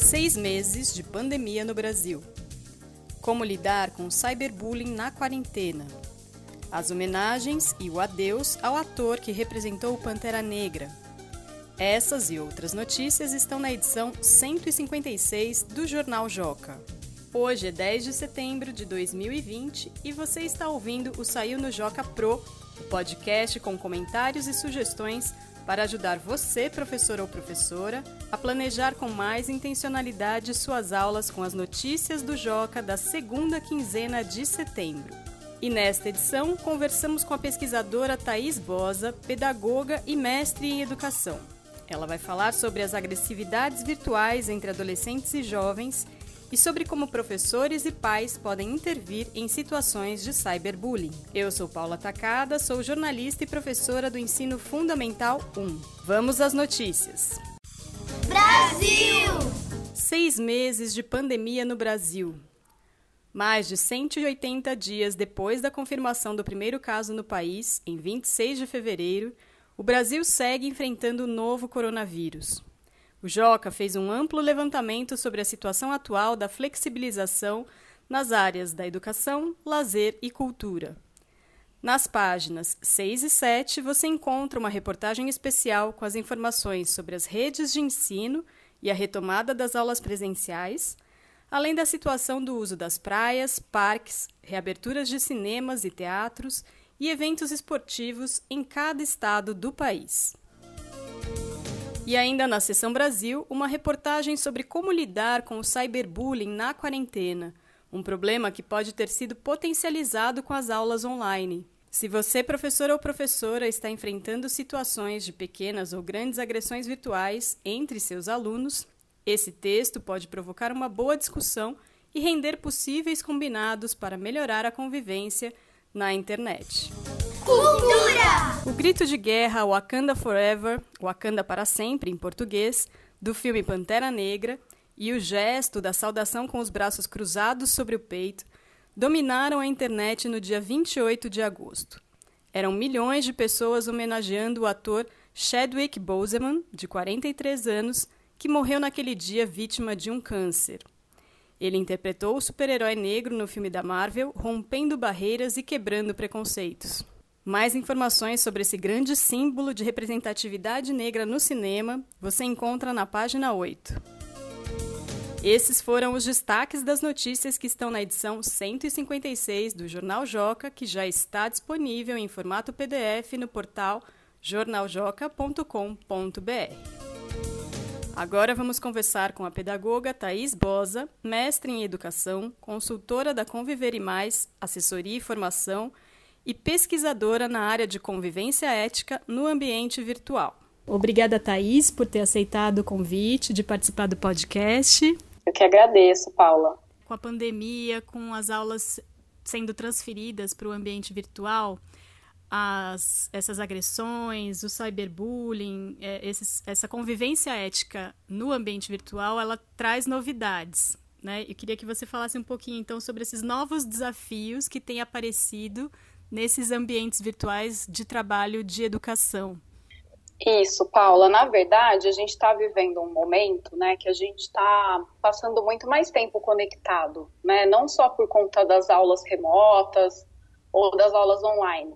Seis meses de pandemia no Brasil. Como lidar com o cyberbullying na quarentena. As homenagens e o adeus ao ator que representou o Pantera Negra. Essas e outras notícias estão na edição 156 do Jornal Joca. Hoje é 10 de setembro de 2020 e você está ouvindo o Saiu no Joca Pro, o podcast com comentários e sugestões para ajudar você, professor ou professora, a planejar com mais intencionalidade suas aulas com as notícias do Joca da segunda quinzena de setembro. E nesta edição, conversamos com a pesquisadora Thais Bosa, pedagoga e mestre em educação. Ela vai falar sobre as agressividades virtuais entre adolescentes e jovens e sobre como professores e pais podem intervir em situações de cyberbullying. Eu sou Paula Tacada, sou jornalista e professora do Ensino Fundamental 1. Vamos às notícias. Brasil! Seis meses de pandemia no Brasil. Mais de 180 dias depois da confirmação do primeiro caso no país, em 26 de fevereiro, o Brasil segue enfrentando o novo coronavírus. O Joca fez um amplo levantamento sobre a situação atual da flexibilização nas áreas da educação, lazer e cultura. Nas páginas 6 e 7 você encontra uma reportagem especial com as informações sobre as redes de ensino e a retomada das aulas presenciais, além da situação do uso das praias, parques, reaberturas de cinemas e teatros e eventos esportivos em cada estado do país. E ainda na Seção Brasil, uma reportagem sobre como lidar com o cyberbullying na quarentena, um problema que pode ter sido potencializado com as aulas online. Se você, professor ou professora, está enfrentando situações de pequenas ou grandes agressões virtuais entre seus alunos, esse texto pode provocar uma boa discussão e render possíveis combinados para melhorar a convivência na internet. Cultura! O grito de guerra Wakanda Forever, Wakanda para sempre em português, do filme Pantera Negra, e o gesto da saudação com os braços cruzados sobre o peito dominaram a internet no dia 28 de agosto. Eram milhões de pessoas homenageando o ator Chadwick Boseman, de 43 anos, que morreu naquele dia vítima de um câncer. Ele interpretou o super-herói negro no filme da Marvel, rompendo barreiras e quebrando preconceitos. Mais informações sobre esse grande símbolo de representatividade negra no cinema você encontra na página 8. Esses foram os destaques das notícias que estão na edição 156 do Jornal Joca, que já está disponível em formato PDF no portal jornaljoca.com.br. Agora vamos conversar com a pedagoga Thais Bosa, mestre em educação, consultora da Conviver e Mais, assessoria e formação e pesquisadora na área de convivência ética no ambiente virtual. Obrigada, Thaís, por ter aceitado o convite de participar do podcast. Eu que agradeço, Paula. Com a pandemia, com as aulas sendo transferidas para o ambiente virtual, as, essas agressões, o cyberbullying, é, esses, essa convivência ética no ambiente virtual, ela traz novidades. Né? Eu queria que você falasse um pouquinho, então, sobre esses novos desafios que têm aparecido nesses ambientes virtuais de trabalho de educação. Isso, Paula. Na verdade, a gente está vivendo um momento, né, que a gente está passando muito mais tempo conectado, né, não só por conta das aulas remotas ou das aulas online,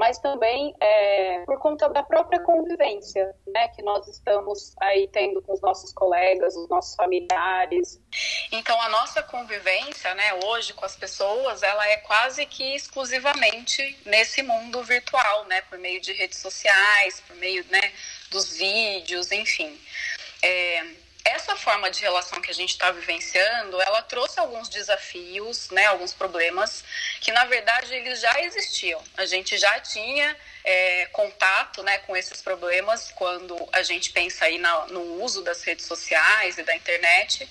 mas também é, por conta da própria convivência, né, que nós estamos aí tendo com os nossos colegas, os nossos familiares. Então, a nossa convivência, né, hoje com as pessoas, ela é quase que exclusivamente nesse mundo virtual, né, por meio de redes sociais, por meio, né, dos vídeos, enfim. É, essa forma de relação que a gente está vivenciando, ela trouxe alguns desafios, né, alguns problemas que na verdade eles já existiam. A gente já tinha é, contato, né, com esses problemas quando a gente pensa aí na, no uso das redes sociais e da internet,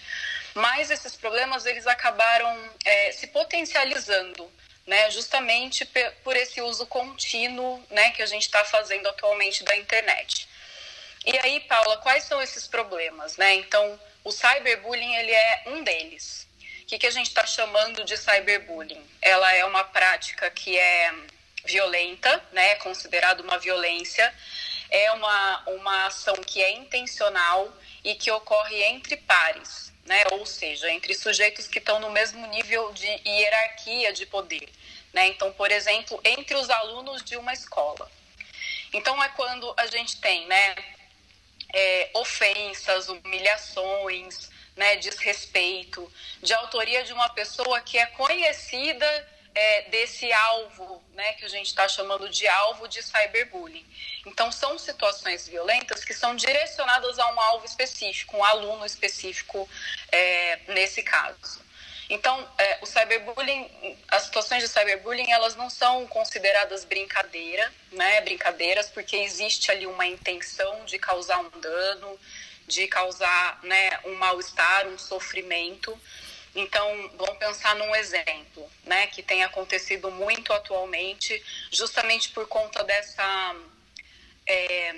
mas esses problemas eles acabaram é, se potencializando. Né, justamente por esse uso contínuo né, que a gente está fazendo atualmente da internet. E aí, Paula, quais são esses problemas, né? Então, o cyberbullying ele é um deles. O que, que a gente está chamando de cyberbullying? Ela é uma prática que é violenta, né, considerado uma violência, é uma, uma ação que é intencional e que ocorre entre pares, né, ou seja, entre sujeitos que estão no mesmo nível de hierarquia de poder. Né? Então, por exemplo, entre os alunos de uma escola. Então, é quando a gente tem né, é, ofensas, humilhações, né, desrespeito, de autoria de uma pessoa que é conhecida é, desse alvo, né, que a gente está chamando de alvo de cyberbullying. Então, são situações violentas que são direcionadas a um alvo específico, um aluno específico é, nesse caso. Então, é, o cyberbullying, as situações de cyberbullying, elas não são consideradas brincadeira, né, brincadeiras, porque existe ali uma intenção de causar um dano, de causar né, um mal-estar, um sofrimento. Então, vamos pensar num exemplo, né, que tem acontecido muito atualmente, justamente por conta dessa é,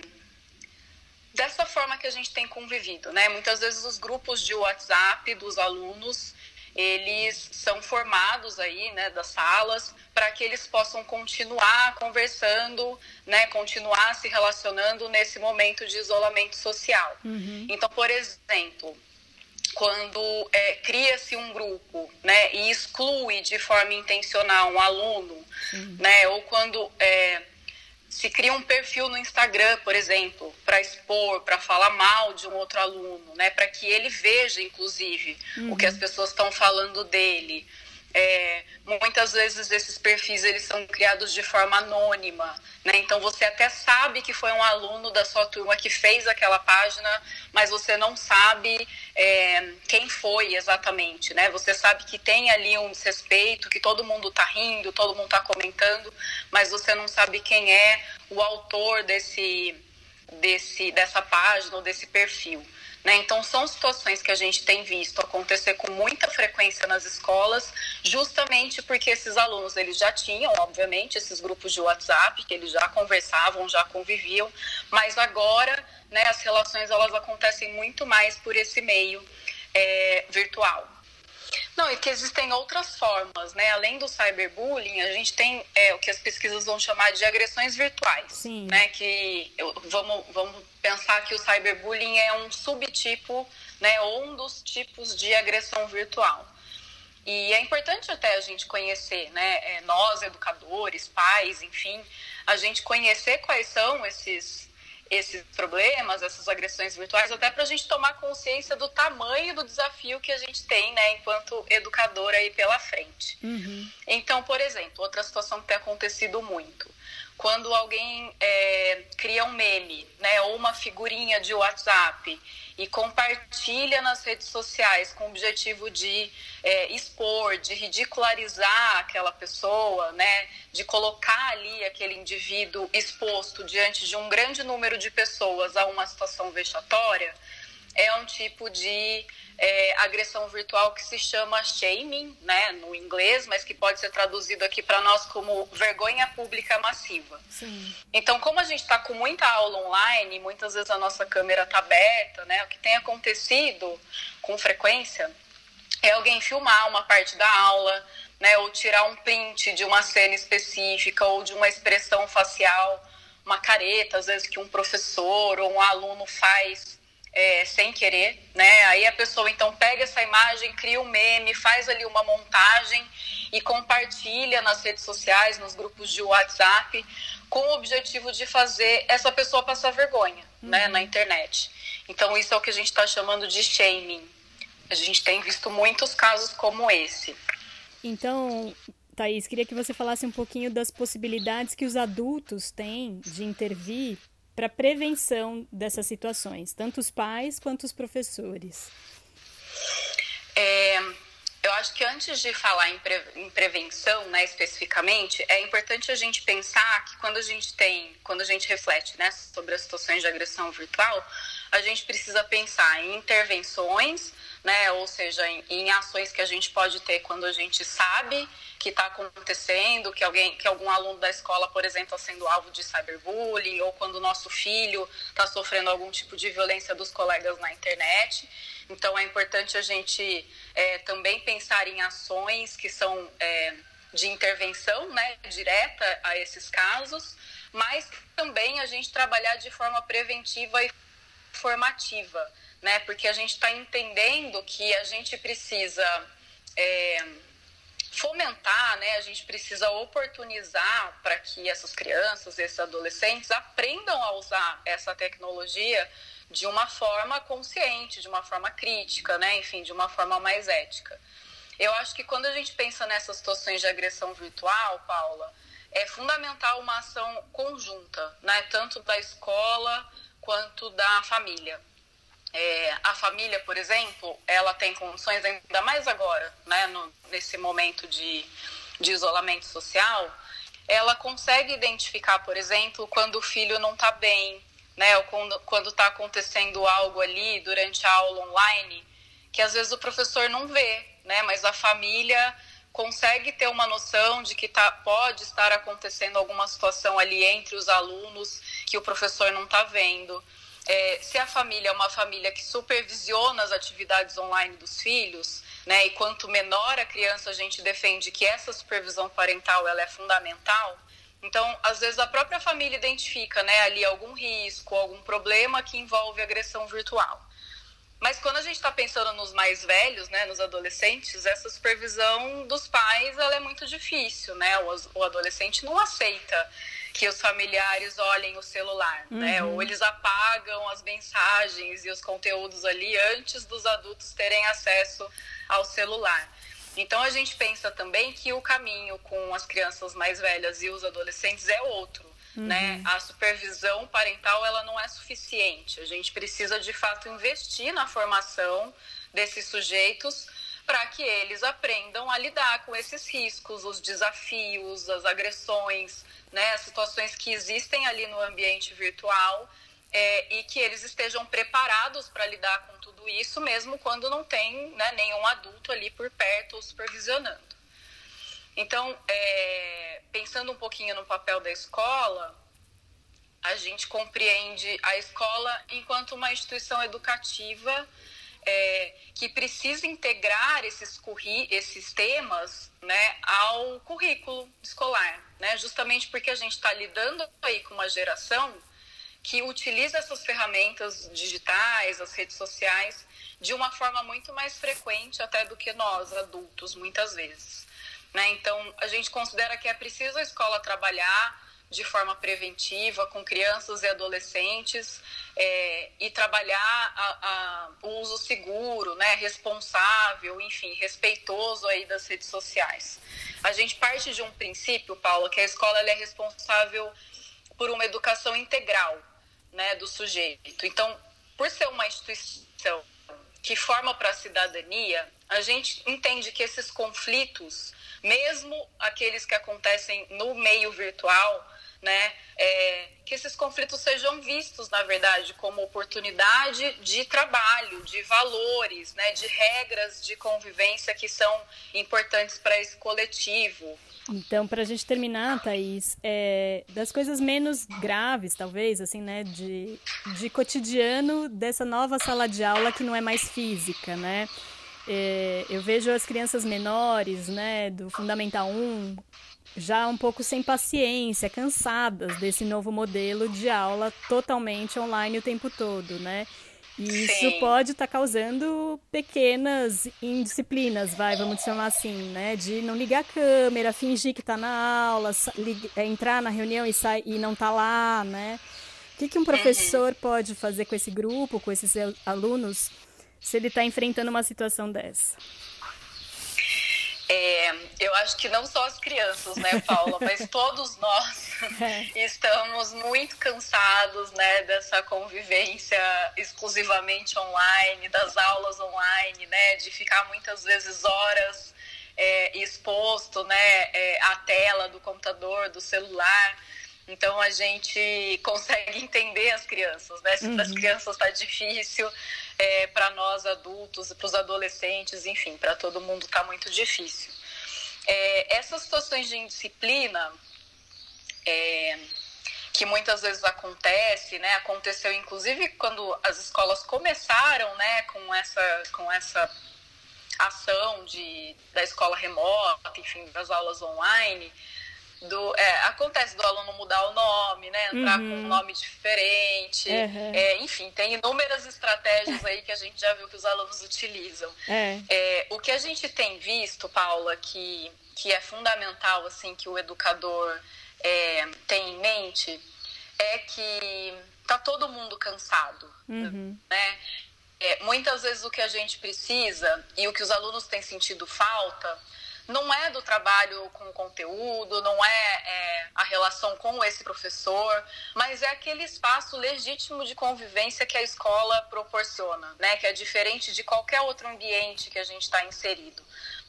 dessa forma que a gente tem convivido, né? Muitas vezes os grupos de WhatsApp dos alunos eles são formados aí, né, das salas, para que eles possam continuar conversando, né, continuar se relacionando nesse momento de isolamento social. Uhum. Então, por exemplo, quando é, cria-se um grupo, né, e exclui de forma intencional um aluno, uhum. né, ou quando é, se cria um perfil no Instagram, por exemplo, para expor, para falar mal de um outro aluno, né, para que ele veja, inclusive, uhum. o que as uhum. pessoas estão falando dele, é, muitas vezes esses perfis eles são criados de forma anônima, né? Então você até sabe que foi um aluno da sua turma que fez aquela página, mas você não sabe é, quem foi exatamente, né? Você sabe que tem ali um desrespeito, que todo mundo está rindo, todo mundo está comentando, mas você não sabe quem é o autor desse, desse dessa página ou desse perfil. Né? Então, são situações que a gente tem visto acontecer com muita frequência nas escolas, justamente porque esses alunos eles já tinham, obviamente, esses grupos de WhatsApp, que eles já conversavam, já conviviam, mas agora né, as relações elas acontecem muito mais por esse meio é, virtual. Não, e que existem outras formas, né? Além do cyberbullying, a gente tem é, o que as pesquisas vão chamar de agressões virtuais, Sim. né? Que eu, vamos, vamos pensar que o cyberbullying é um subtipo, né? Ou um dos tipos de agressão virtual. E é importante até a gente conhecer, né? É, nós, educadores, pais, enfim, a gente conhecer quais são esses esses problemas, essas agressões virtuais, até para a gente tomar consciência do tamanho do desafio que a gente tem, né, enquanto educadora aí pela frente. Uhum. Então, por exemplo, outra situação que tem acontecido muito, quando alguém é, cria um meme, né, ou uma figurinha de WhatsApp e compartilha nas redes sociais com o objetivo de é, expor, de ridicularizar aquela pessoa, né, de colocar ali aquele indivíduo exposto diante de um grande número de pessoas a uma situação vexatória, é um tipo de é, agressão virtual que se chama shaming, né, no inglês, mas que pode ser traduzido aqui para nós como vergonha pública massiva. Sim. Então, como a gente está com muita aula online, muitas vezes a nossa câmera está aberta, né, o que tem acontecido com frequência é alguém filmar uma parte da aula, né, ou tirar um print de uma cena específica ou de uma expressão facial, uma careta, às vezes que um professor ou um aluno faz é, sem querer, né? Aí a pessoa então pega essa imagem, cria um meme, faz ali uma montagem e compartilha nas redes sociais, nos grupos de WhatsApp, com o objetivo de fazer essa pessoa passar vergonha, uhum. né, na internet. Então isso é o que a gente está chamando de shaming. A gente tem visto muitos casos como esse. Então, Thaís, queria que você falasse um pouquinho das possibilidades que os adultos têm de intervir para prevenção dessas situações, tanto os pais quanto os professores? É, eu acho que antes de falar em, pre, em, prevenção, né, especificamente, é importante a gente pensar que quando a gente tem, quando a gente reflete, né, sobre as situações de agressão virtual, a gente precisa pensar em intervenções, né, ou seja, em, em ações que a gente pode ter quando a gente sabe que está acontecendo, que alguém, que algum aluno da escola, por exemplo, está sendo alvo de cyberbullying, ou quando o nosso filho está sofrendo algum tipo de violência dos colegas na internet. Então é importante a gente é, também pensar em ações que são é, de intervenção né, direta a esses casos, mas também a gente trabalhar de forma preventiva e formativa, né? Porque a gente está entendendo que a gente precisa é, fomentar, né? A gente precisa oportunizar para que essas crianças, esses adolescentes aprendam a usar essa tecnologia de uma forma consciente, de uma forma crítica, né? Enfim, de uma forma mais ética. Eu acho que quando a gente pensa nessas situações de agressão virtual, Paula, é fundamental uma ação conjunta, né? Tanto da escola quanto da família. É, a família, por exemplo, ela tem condições, ainda mais agora, né, no, nesse momento de, de isolamento social, ela consegue identificar, por exemplo, quando o filho não está bem, né, ou quando está acontecendo algo ali durante a aula online, que às vezes o professor não vê, né, mas a família consegue ter uma noção de que tá, pode estar acontecendo alguma situação ali entre os alunos que o professor não está vendo. É, se a família é uma família que supervisiona as atividades online dos filhos, né, e quanto menor a criança, a gente defende que essa supervisão parental ela é fundamental. Então, às vezes a própria família identifica, né, ali algum risco, algum problema que envolve agressão virtual. Mas quando a gente está pensando nos mais velhos, né, nos adolescentes, essa supervisão dos pais ela é muito difícil, né? O, o adolescente não aceita que os familiares olhem o celular, né? uhum. né? Ou eles apagam as mensagens e os conteúdos ali antes dos adultos terem acesso ao celular. Então a gente pensa também que o caminho com as crianças mais velhas e os adolescentes é outro. Uhum. Né? A supervisão parental ela não é suficiente. A gente precisa de fato investir na formação desses sujeitos para que eles aprendam a lidar com esses riscos, os desafios, as agressões, né, as situações que existem ali no ambiente virtual é, e que eles estejam preparados para lidar com tudo isso, mesmo quando não tem né, nenhum adulto ali por perto ou supervisionando. Então, é, pensando um pouquinho no papel da escola, a gente compreende a escola enquanto uma instituição educativa é, que precisa integrar esses, esses temas né, ao currículo escolar, né, justamente porque a gente está lidando aí com uma geração que utiliza essas ferramentas digitais, as redes sociais, de uma forma muito mais frequente até do que nós, adultos, muitas vezes. Né? Então, a gente considera que é preciso a escola trabalhar de forma preventiva com crianças e adolescentes é, e trabalhar a, a, o uso seguro, né, responsável, enfim, respeitoso aí das redes sociais. A gente parte de um princípio, Paula, que a escola é responsável por uma educação integral, né, do sujeito. Então, por ser uma instituição que forma para a cidadania, a gente entende que esses conflitos, mesmo aqueles que acontecem no meio virtual, né? É, que esses conflitos sejam vistos, na verdade, como oportunidade de trabalho, de valores, né? De regras de convivência que são importantes para esse coletivo. Então, para a gente terminar, Thaís, é, das coisas menos graves, talvez, assim, né, de, de cotidiano dessa nova sala de aula que não é mais física, né? É, eu vejo as crianças menores, né, do Fundamental 1, já um pouco sem paciência, cansadas desse novo modelo de aula totalmente online o tempo todo, né? E isso Sim. pode estar tá causando pequenas indisciplinas, vai, vamos chamar assim, né? De não ligar a câmera, fingir que está na aula, é, entrar na reunião e, sair, e não tá lá, né? O que, que um professor uhum. pode fazer com esse grupo, com esses alunos, se ele está enfrentando uma situação dessa? É, eu acho que não só as crianças, né, Paula, mas todos nós é. estamos muito cansados, né, dessa convivência exclusivamente online, das aulas online, né, de ficar muitas vezes horas é, exposto, né, é, à tela do computador, do celular. Então a gente consegue entender as crianças, né? Se uhum. as crianças está difícil, é, para nós adultos, para os adolescentes, enfim, para todo mundo está muito difícil. É, essas situações de indisciplina, é, que muitas vezes acontece, né? Aconteceu inclusive quando as escolas começaram, né, com essa, com essa ação de, da escola remota, enfim, das aulas online, do, é, acontece do aluno mudar o nome, né? Entrar uhum. com um nome diferente. Uhum. É, enfim, tem inúmeras estratégias aí que a gente já viu que os alunos utilizam. É. é. o que a gente tem visto, Paula, que, que é fundamental, assim, que o educador é, tem em mente, é que tá todo mundo cansado, uhum. né? É, muitas vezes o que a gente precisa e o que os alunos têm sentido falta não é do trabalho com o conteúdo, não é, é, a relação com esse professor, mas é aquele espaço legítimo de convivência que a escola proporciona, né? Que é diferente de qualquer outro ambiente que a gente está inserido.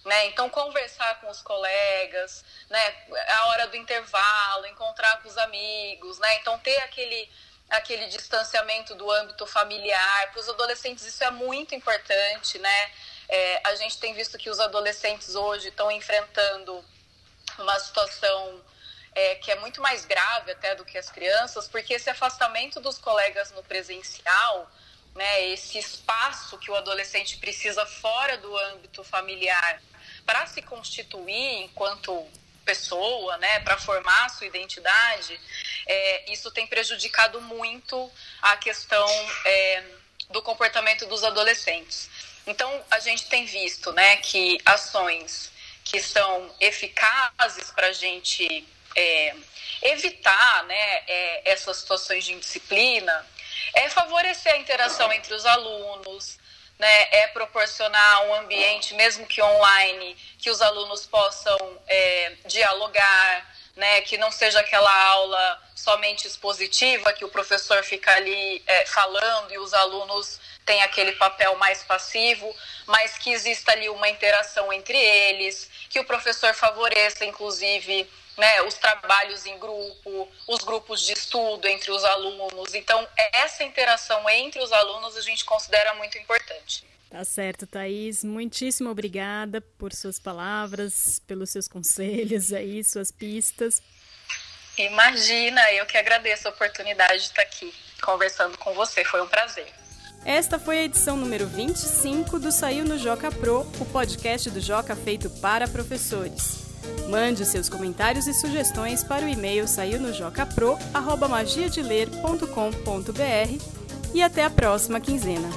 Né? Então, conversar com os colegas, né? a hora do intervalo, encontrar com os amigos, né? Então, ter aquele, aquele distanciamento do âmbito familiar. Para os adolescentes, isso é muito importante, né? É, a gente tem visto que os adolescentes hoje estão enfrentando uma situação é, que é muito mais grave até do que as crianças, porque esse afastamento dos colegas no presencial, né, esse espaço que o adolescente precisa fora do âmbito familiar para se constituir enquanto pessoa, né, para formar sua identidade, é, isso tem prejudicado muito a questão é, do comportamento dos adolescentes. Então, a gente tem visto né, que ações que são eficazes para a gente é, evitar né, é, essas situações de indisciplina é favorecer a interação entre os alunos, né, é proporcionar um ambiente, mesmo que online, que os alunos possam é, dialogar, né, que não seja aquela aula somente expositiva, que o professor fica ali é, falando e os alunos têm aquele papel mais passivo, mas que exista ali uma interação entre eles, que o professor favoreça, inclusive, né, os trabalhos em grupo, os grupos de estudo entre os alunos. Então, essa interação entre os alunos a gente considera muito importante. Tá certo, Thaís. Muitíssimo obrigada por suas palavras, pelos seus conselhos aí, suas pistas. Imagina, eu que agradeço a oportunidade de estar aqui conversando com você. Foi um prazer. Esta foi a edição número 25 do Saiu no Joca Pro, o podcast do Joca feito para professores. Mande seus comentários e sugestões para o e-mail saiunojocapro@magiadeler.com.br e até a próxima quinzena.